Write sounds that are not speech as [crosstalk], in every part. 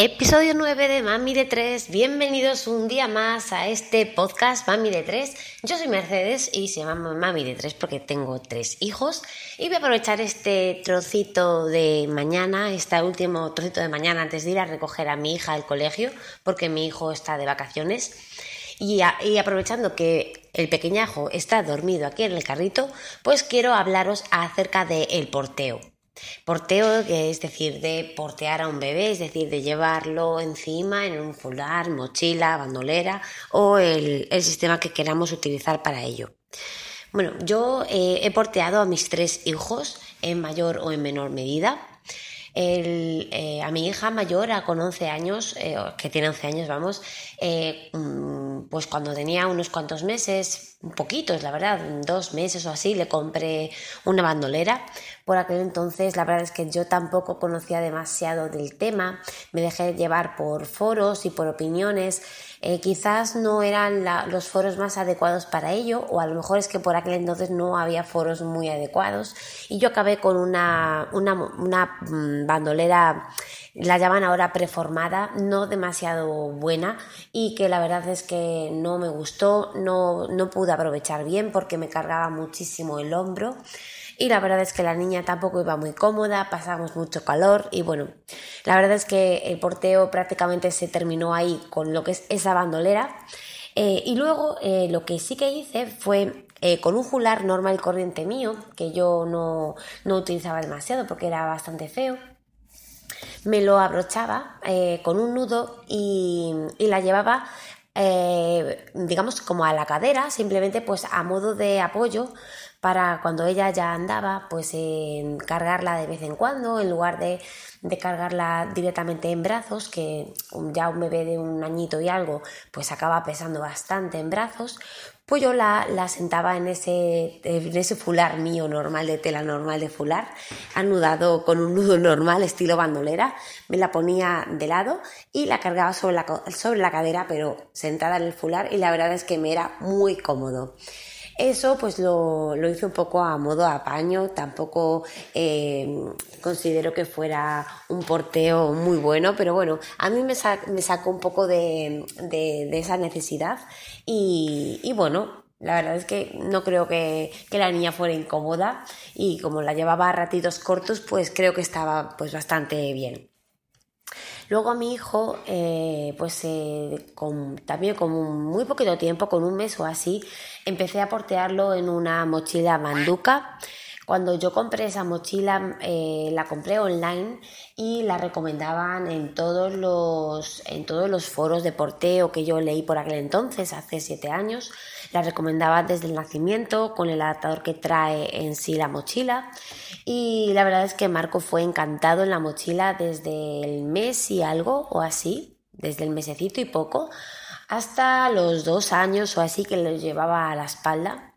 Episodio 9 de Mami de 3. Bienvenidos un día más a este podcast Mami de 3. Yo soy Mercedes y se llama Mami de 3 porque tengo tres hijos. Y voy a aprovechar este trocito de mañana, este último trocito de mañana antes de ir a recoger a mi hija al colegio porque mi hijo está de vacaciones. Y, aprovechando que el pequeñajo está dormido aquí en el carrito, pues quiero hablaros acerca del porteo. Porteo, es decir, de portear a un bebé, es decir, de llevarlo encima en un fular, mochila, bandolera o el, sistema que queramos utilizar para ello. Bueno, yo eh, he porteado a mis tres hijos en mayor o en menor medida. Eh, a mi hija mayor, con 11 años, eh, que tiene 11 años, vamos, mm, pues cuando tenía unos cuantos meses, poquitos, la verdad, dos meses o así, le compré una bandolera. Por aquel entonces la verdad es que yo tampoco conocía demasiado del tema, me dejé llevar por foros y por opiniones, eh, quizás no eran los foros más adecuados para ello o a lo mejor es que por aquel entonces no había foros muy adecuados. Y yo acabé con una, una, una mm, bandolera la llaman ahora preformada, no demasiado buena y que la verdad es que no me gustó, no, no pude aprovechar bien porque me cargaba muchísimo el hombro y la verdad es que la niña tampoco iba muy cómoda, pasamos mucho calor y bueno, la verdad es que el porteo prácticamente se terminó ahí con lo que es esa bandolera. Eh, y luego eh, lo que sí que hice fue eh, con un fular normal corriente mío, que yo no, no utilizaba demasiado porque era bastante feo, me lo abrochaba con un nudo y, y la llevaba digamos como a la cadera, simplemente pues a modo de apoyo para cuando ella ya andaba, pues cargarla de vez en cuando, en lugar de, cargarla directamente en brazos, que ya un bebé de un añito y algo, pues acaba pesando bastante en brazos, pues yo la, sentaba en ese, en ese fular mío normal, de tela normal de fular, anudado con un nudo normal, estilo bandolera, me la ponía de lado y la cargaba sobre la, sobre la cadera, pero sentada en el fular, y la verdad es que me era muy cómodo. Eso pues lo, hice un poco a modo apaño, tampoco eh, considero que fuera un porteo muy bueno, pero bueno, a mí me, sacó un poco de, esa necesidad. Y, bueno, la verdad es que no creo que, la niña fuera incómoda. Y como la llevaba a ratitos cortos, pues creo que estaba pues bastante bien. Luego mi hijo, eh, pues eh, también con muy poquito tiempo, con un mes o así, empecé a portearlo en una mochila manduca. Cuando yo compré esa mochila, eh, la compré online y la recomendaban en todos, los, en todos los foros de porteo que yo leí por aquel entonces, hace siete años. La recomendaban desde el nacimiento, con el adaptador que trae en sí la mochila. Y la verdad es que Marco fue encantado en la mochila desde el mes y algo o así, desde el mesecito y poco, hasta los dos años o así que lo llevaba a la espalda.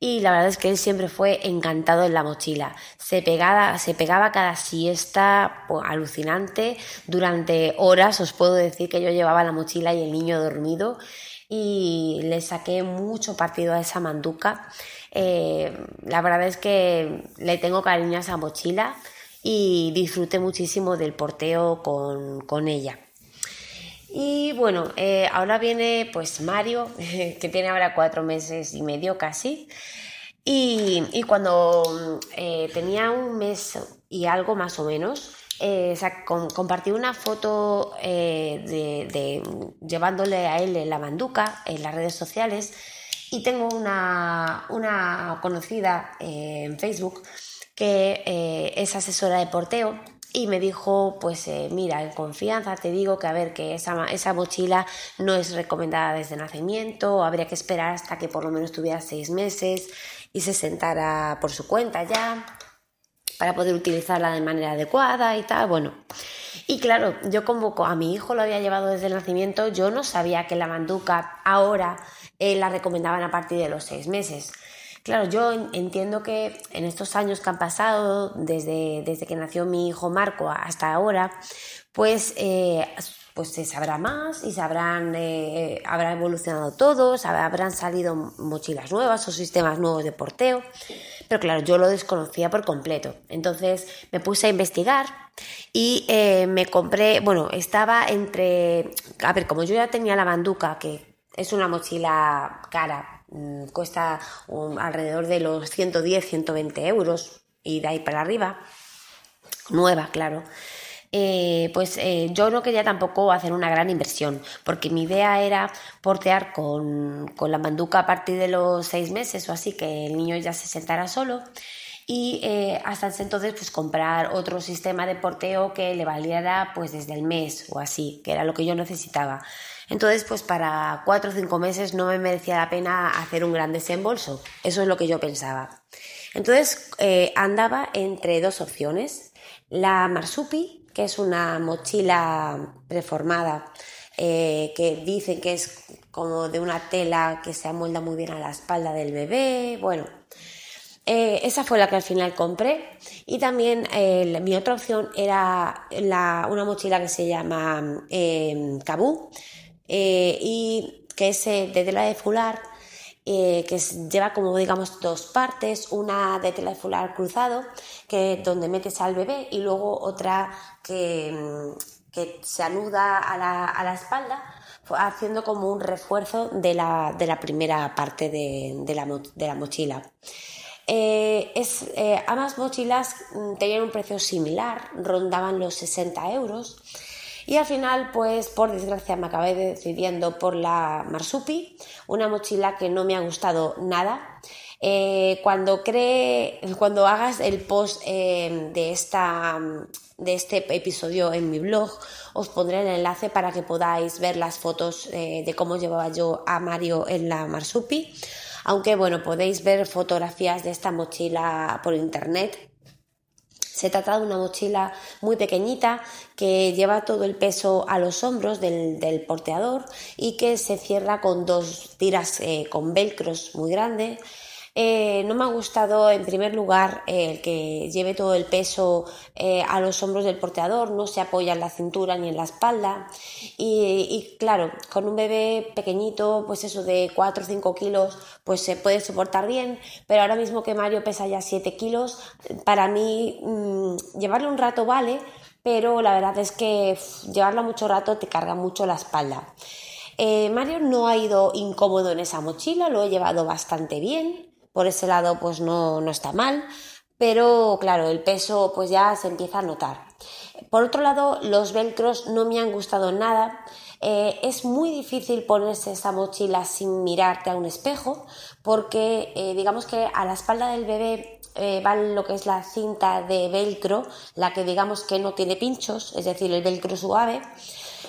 Y la verdad es que él siempre fue encantado en la mochila. Se pegaba, se pegaba cada siesta pues, alucinante. Durante horas os puedo decir que yo llevaba la mochila y el niño dormido. Y le saqué mucho partido a esa manduca. Eh, la verdad es que le tengo cariño a esa mochila y disfruté muchísimo del porteo con, ella. Y bueno, eh, ahora viene pues Mario, [laughs] que tiene ahora cuatro meses y medio casi. Y, cuando eh, tenía un mes y algo más o menos, compartí una foto de, llevándole a él la manduca en las redes sociales y tengo una, conocida eh, en Facebook que eh, es asesora de porteo y me dijo, pues eh, mira, en confianza te digo que a ver, que esa, esa mochila no es recomendada desde nacimiento, habría que esperar hasta que por lo menos tuviera seis meses y se sentara por su cuenta ya para poder utilizarla de manera adecuada y tal, bueno. Y claro, yo como a mi hijo lo había llevado desde el nacimiento, yo no sabía que la manduca ahora eh, la recomendaban a partir de los seis meses. Claro, yo entiendo que en estos años que han pasado, desde, desde que nació mi hijo Marco hasta ahora, pues eh, pues se sabrá más y sabrán, eh, habrá evolucionado todos, habrán salido mochilas nuevas o sistemas nuevos de porteo. Pero claro, yo lo desconocía por completo. Entonces me puse a investigar y eh, me compré, bueno, estaba entre, a ver, como yo ya tenía la banduca, que es una mochila cara, mm, cuesta alrededor de los 110, 120 euros y de ahí para arriba, nueva, claro. Eh, pues eh, yo no quería tampoco hacer una gran inversión, porque mi idea era portear con, la manduca a partir de los seis meses o así, que el niño ya se sentara solo y eh, hasta entonces pues comprar otro sistema de porteo que le valiera pues desde el mes o así, que era lo que yo necesitaba. Entonces pues para cuatro o cinco meses no me merecía la pena hacer un gran desembolso, eso es lo que yo pensaba. Entonces andaba entre dos opciones, la Marsupi que es una mochila preformada eh, que dicen que es como de una tela que se amolda muy bien a la espalda del bebé. Bueno, eh, esa fue la que al final compré. Y también eh, mi otra opción era una mochila que se llama Cabú y que es de tela de fular eh, que lleva como digamos dos partes, una de tela de fular cruzado, que donde metes al bebé, y luego otra que, mm, que se anuda a la, a la, espalda, haciendo como un refuerzo de la, de la primera parte de, de, la, de la, mochila. Eh, es, eh, ambas mochilas mm, tenían un precio similar, rondaban los 60 euros. Y al final, pues por desgracia me acabé decidiendo por la Marsupi, una mochila que no me ha gustado nada. Eh, cuando cree, cuando hagas el post eh, de esta de este episodio en mi blog os pondré el enlace para que podáis ver las fotos eh, de cómo llevaba yo a Mario en la Marsupi aunque bueno podéis ver fotografías de esta mochila por internet se trata de una mochila muy pequeñita que lleva todo el peso a los hombros del, porteador y que se cierra con dos tiras eh, con velcros muy grandes eh, no me ha gustado, en primer lugar, el que lleve todo el peso eh, a los hombros del porteador, no se apoya en la cintura ni en la espalda. Y, claro, con un bebé pequeñito, pues eso de 4 o 5 kilos, pues se puede soportar bien, pero ahora mismo que Mario pesa ya 7 kilos, para mí mm, llevarlo un rato vale, pero la verdad es que llevarlo mucho rato te carga mucho la espalda. Eh, Mario no ha ido incómodo en esa mochila, lo he llevado bastante bien por ese lado pues no, no está mal, pero claro, el peso pues ya se empieza a notar. Por otro lado, los velcros no me han gustado nada. Eh, es muy difícil ponerse esa mochila sin mirarte a un espejo porque eh, digamos que a la espalda del bebé eh, va lo que es la cinta de velcro, la que digamos que no tiene pinchos, es decir, el velcro suave,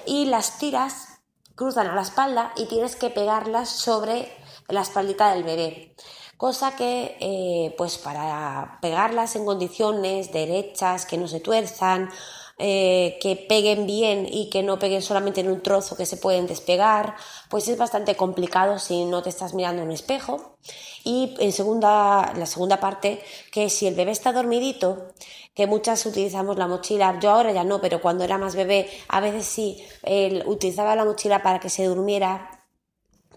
y las tiras cruzan a la espalda y tienes que pegarlas sobre la espaldita del bebé cosa que eh, pues para pegarlas en condiciones derechas, que no se tuerzan, eh, que peguen bien y que no peguen solamente en un trozo que se pueden despegar, pues es bastante complicado si no te estás mirando en un espejo. Y en segunda, la segunda parte, que si el bebé está dormidito, que muchas utilizamos la mochila, yo ahora ya no, pero cuando era más bebé, a veces sí, utilizaba la mochila para que se durmiera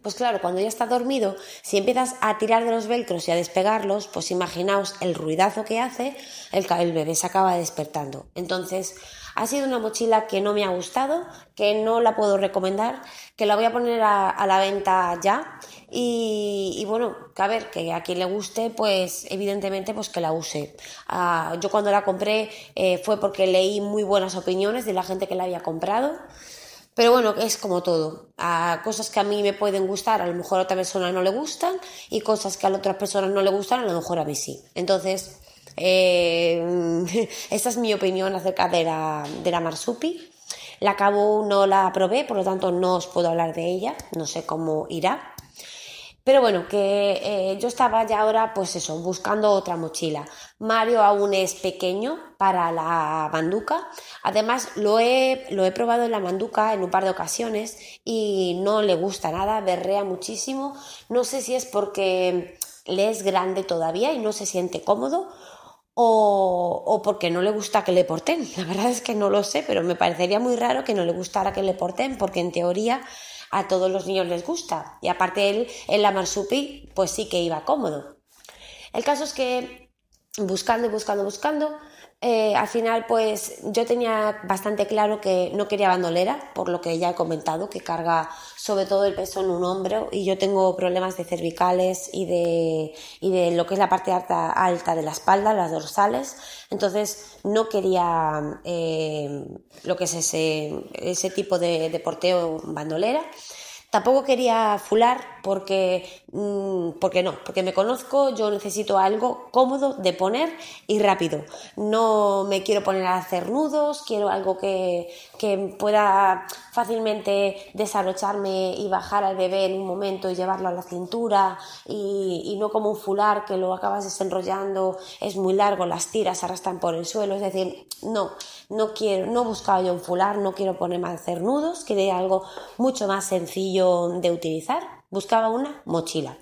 pues claro, cuando ya está dormido, si empiezas a tirar de los velcros y a despegarlos, pues imaginaos el ruidazo que hace, el, el bebé se acaba despertando. Entonces, ha sido una mochila que no me ha gustado, que no la puedo recomendar, que la voy a poner a, la venta ya y, bueno, a ver, que a quien le guste, pues evidentemente pues que la use. Ah, yo cuando la compré eh, fue porque leí muy buenas opiniones de la gente que la había comprado. Pero bueno, es como todo. A cosas que a mí me pueden gustar, a lo mejor a otra persona no le gustan, y cosas que a la otra persona no le gustan, a lo mejor a mí sí. Entonces, eh, [laughs] esta es mi opinión acerca de la, de la marsupi. La Cabo no la probé, por lo tanto no os puedo hablar de ella, no sé cómo irá. Pero bueno, que eh, yo estaba ya ahora, pues eso, buscando otra mochila. Mario aún es pequeño para la manduca. Además, lo he, lo he probado en la manduca en un par de ocasiones y no le gusta nada, berrea muchísimo. No sé si es porque le es grande todavía y no se siente cómodo o, porque no le gusta que le porten. [laughs] La verdad es que no lo sé, pero me parecería muy raro que no le gustara que le porten, porque en teoría a todos los niños les gusta. Y aparte él en la marsupi, pues sí que iba cómodo. El caso es que buscando y buscando, buscando, eh, al final, pues yo tenía bastante claro que no quería bandolera, por lo que ya he comentado, que carga sobre todo el peso en un hombro y yo tengo problemas de cervicales y de, y de lo que es la parte alta, alta de la espalda, las dorsales. Entonces no quería eh, lo que es ese, ese tipo de, de porteo bandolera. Tampoco quería fular porque, mm, porque no, porque me conozco, yo necesito algo cómodo de poner y rápido. No me quiero poner a hacer nudos, quiero algo que, que pueda fácilmente desabrocharme y bajar al bebé en un momento y llevarlo a la cintura y, y no como un fular que lo acabas desenrollando, es muy largo, las tiras arrastran por el suelo, es decir, no, no quiero, no buscaba yo un fular, no quiero ponerme a hacer nudos, quería algo mucho más sencillo de utilizar, buscaba una mochila.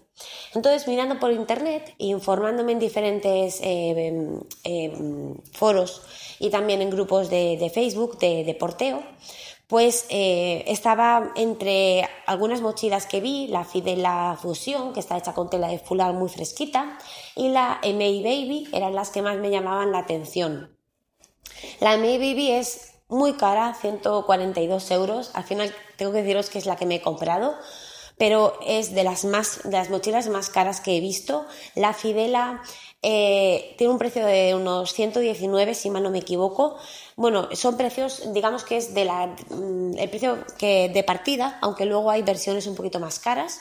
Entonces, mirando por internet informándome en diferentes eh, em, em, foros y también en grupos de, Facebook de, porteo, pues eh, estaba entre algunas mochilas que vi, la Fidela Fusión, que está hecha con tela de fular muy fresquita, y la MA Baby, eran las que más me llamaban la atención. La Baby es muy cara, 142 euros. Al final tengo que deciros que es la que me he comprado, pero es de las, más, las mochilas más caras que he visto. La Fidela eh, tiene un precio de unos 119, si mal no me equivoco. Bueno, son precios, digamos que es de mm, el precio que, de partida, aunque luego hay versiones un poquito más caras.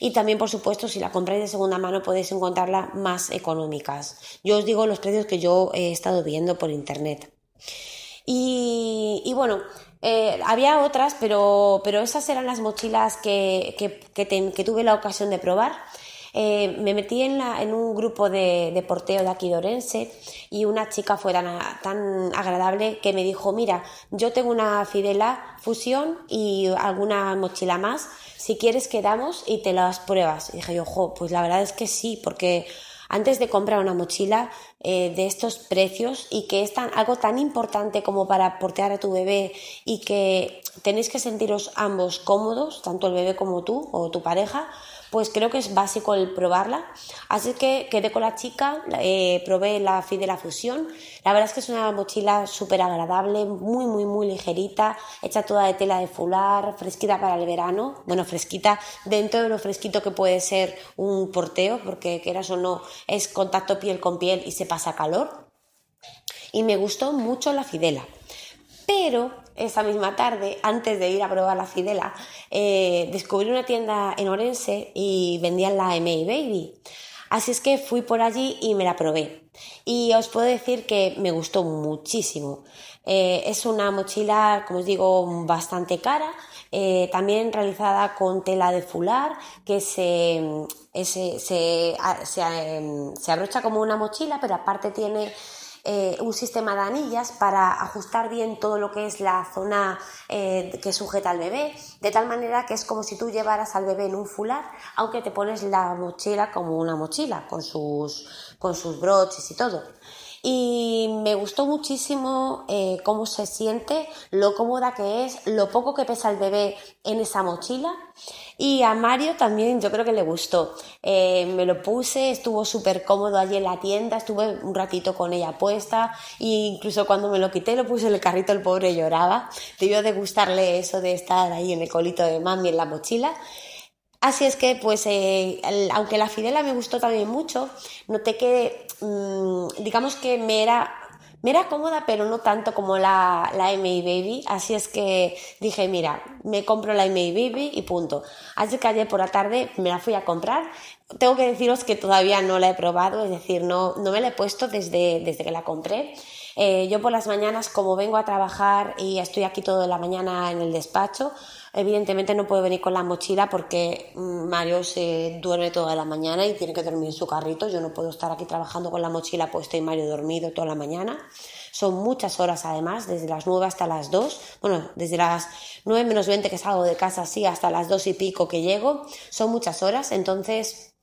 Y también, por supuesto, si la compráis de segunda mano podéis encontrarla más económicas. Yo os digo los precios que yo he estado viendo por internet. Y, bueno, eh, había otras, pero, pero esas eran las mochilas que, que, tuve la ocasión de probar. Eh, me metí en, la, en, un grupo de, porteo de aquí de Orense y una chica fue tan, tan, agradable que me dijo, mira, yo tengo una Fidela Fusión y alguna mochila más, si quieres quedamos y te las pruebas. Y dije yo, ojo, pues la verdad es que sí, porque antes de comprar una mochila eh, de estos precios y que es tan, algo tan importante como para portear a tu bebé y que tenéis que sentiros ambos cómodos, tanto el bebé como tú o tu pareja, pues creo que es básico el probarla. Así que quedé con la chica, eh, probé la Fidela Fusión. La verdad es que es una mochila súper agradable, muy, muy, muy ligerita, hecha toda de tela de fular, fresquita para el verano. Bueno, fresquita dentro de lo fresquito que puede ser un porteo, porque quieras o no, es contacto piel con piel y se pasa calor. Y me gustó mucho la Fidela. Pero esa misma tarde, antes de ir a probar la Fidela, eh, descubrí una tienda en Orense y vendían la MA Baby. Así es que fui por allí y me la probé. Y os puedo decir que me gustó muchísimo. Eh, es una mochila, como os digo, bastante cara, eh, también realizada con tela de fular que se, se, se, se, abrocha como una mochila, pero aparte tiene eh, un sistema de anillas para ajustar bien todo lo que es la zona eh, que sujeta al bebé, de tal manera que es como si tú llevaras al bebé en un fular, aunque te pones la mochila como una mochila, con sus, con sus broches y todo y me gustó muchísimo eh, cómo se siente, lo cómoda que es, lo poco que pesa el bebé en esa mochila. Y a Mario también yo creo que le gustó. Eh, me lo puse, estuvo súper cómodo allí en la tienda, estuve un ratito con ella puesta e incluso cuando me lo quité lo puse en el carrito, el pobre lloraba. Debió de gustarle eso de estar ahí en el colito de mami en la mochila. Así es que, pues, eh, aunque la Fidela me gustó también mucho, noté que, mm, digamos que me era, me era cómoda, pero no tanto como la, la MA Baby. Así es que dije, mira, me compro la MA Baby y punto. Así que ayer por la tarde me la fui a comprar. Tengo que deciros que todavía no la he probado, es decir, no, no me la he puesto desde, desde que la compré. Eh, yo por las mañanas, como vengo a trabajar y estoy aquí toda la mañana en el despacho, Evidentemente no puedo venir con la mochila porque mm, Mario se duerme toda la mañana y tiene que dormir en su carrito. Yo no puedo estar aquí trabajando con la mochila puesta y Mario dormido toda la mañana. Son muchas horas además, desde las 9 hasta las 2. Bueno, desde las 9 menos 20 que salgo de casa así hasta las 2 y pico que llego. Son muchas horas, entonces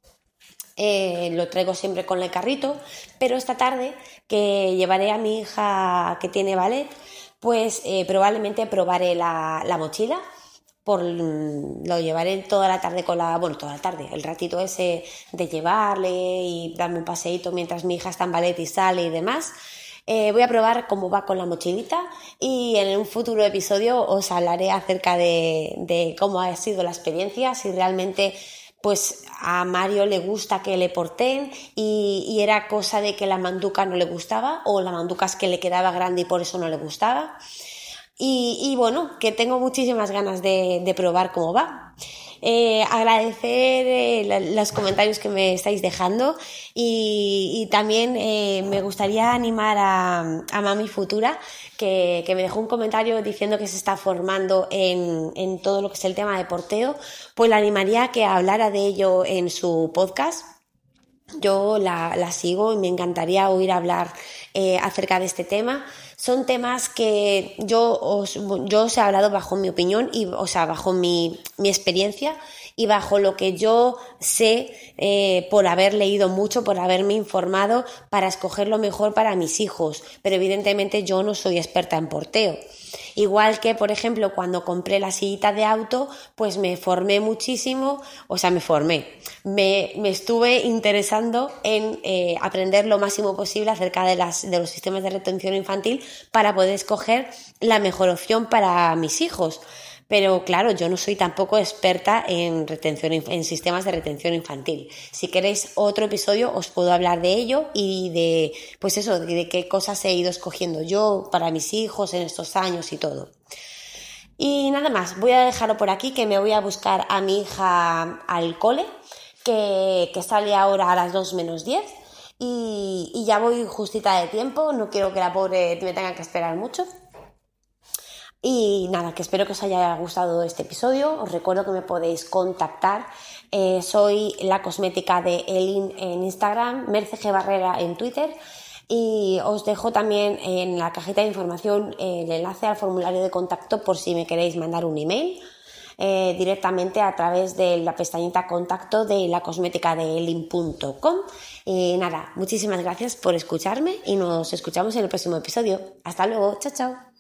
eh, lo traigo siempre con el carrito, pero esta tarde que llevaré a mi hija que tiene ballet, pues eh, probablemente probaré la, mochila. Por, lo llevaré toda la tarde con la, bueno, toda la tarde, el ratito ese de llevarle y darme un paseíto mientras mi hija está en ballet y sale y demás. Eh, voy a probar cómo va con la mochilita y en un futuro episodio os hablaré acerca de, de cómo ha sido la experiencia, si realmente pues a Mario le gusta que le porten y, era cosa de que la manduca no le gustaba o la manduca es que le quedaba grande y por eso no le gustaba. Y, bueno, que tengo muchísimas ganas de probar cómo va. Eh, agradecer eh, los comentarios que me estáis dejando y, también eh, me gustaría animar a, Mami Futura que, me dejó un comentario diciendo que se está formando en, todo lo que es el tema de porteo, pues la animaría a que hablara de ello en su podcast. Yo la, sigo y me encantaría oír hablar acerca de este tema son temas que yo os, yo os he hablado bajo mi opinión y, o sea, bajo mi, mi experiencia y bajo lo que yo sé eh, por haber leído mucho, por haberme informado para escoger lo mejor para mis hijos. Pero evidentemente yo no soy experta en porteo. Igual que, por ejemplo, cuando compré la sillita de auto, pues me formé muchísimo, o sea, me formé, me, estuve interesando en eh, aprender lo máximo posible acerca de, las, de los sistemas de retención infantil para poder escoger la mejor opción para mis hijos. Pero claro, yo no soy tampoco experta en retención, en sistemas de retención infantil. Si queréis otro episodio, os puedo hablar de ello y de, pues eso, de qué cosas he ido escogiendo yo para mis hijos en estos años y todo. Y nada más, voy a dejarlo por aquí, que me voy a buscar a mi hija al cole, que, sale ahora a las 2 menos 10. Y, y ya voy justita de tiempo, no quiero que la pobre me tenga que esperar mucho. Y nada, que espero que os haya gustado este episodio. Os recuerdo que me podéis contactar. Eh, soy la cosmética de Elin en Instagram, Merce G. Barrera en Twitter. Y os dejo también en la cajita de información el enlace al formulario de contacto por si me queréis mandar un email. Eh, directamente a través de la pestañita contacto de la cosmética de elin.com. Y nada, muchísimas gracias por escucharme y nos escuchamos en el próximo episodio. Hasta luego, chao, chao.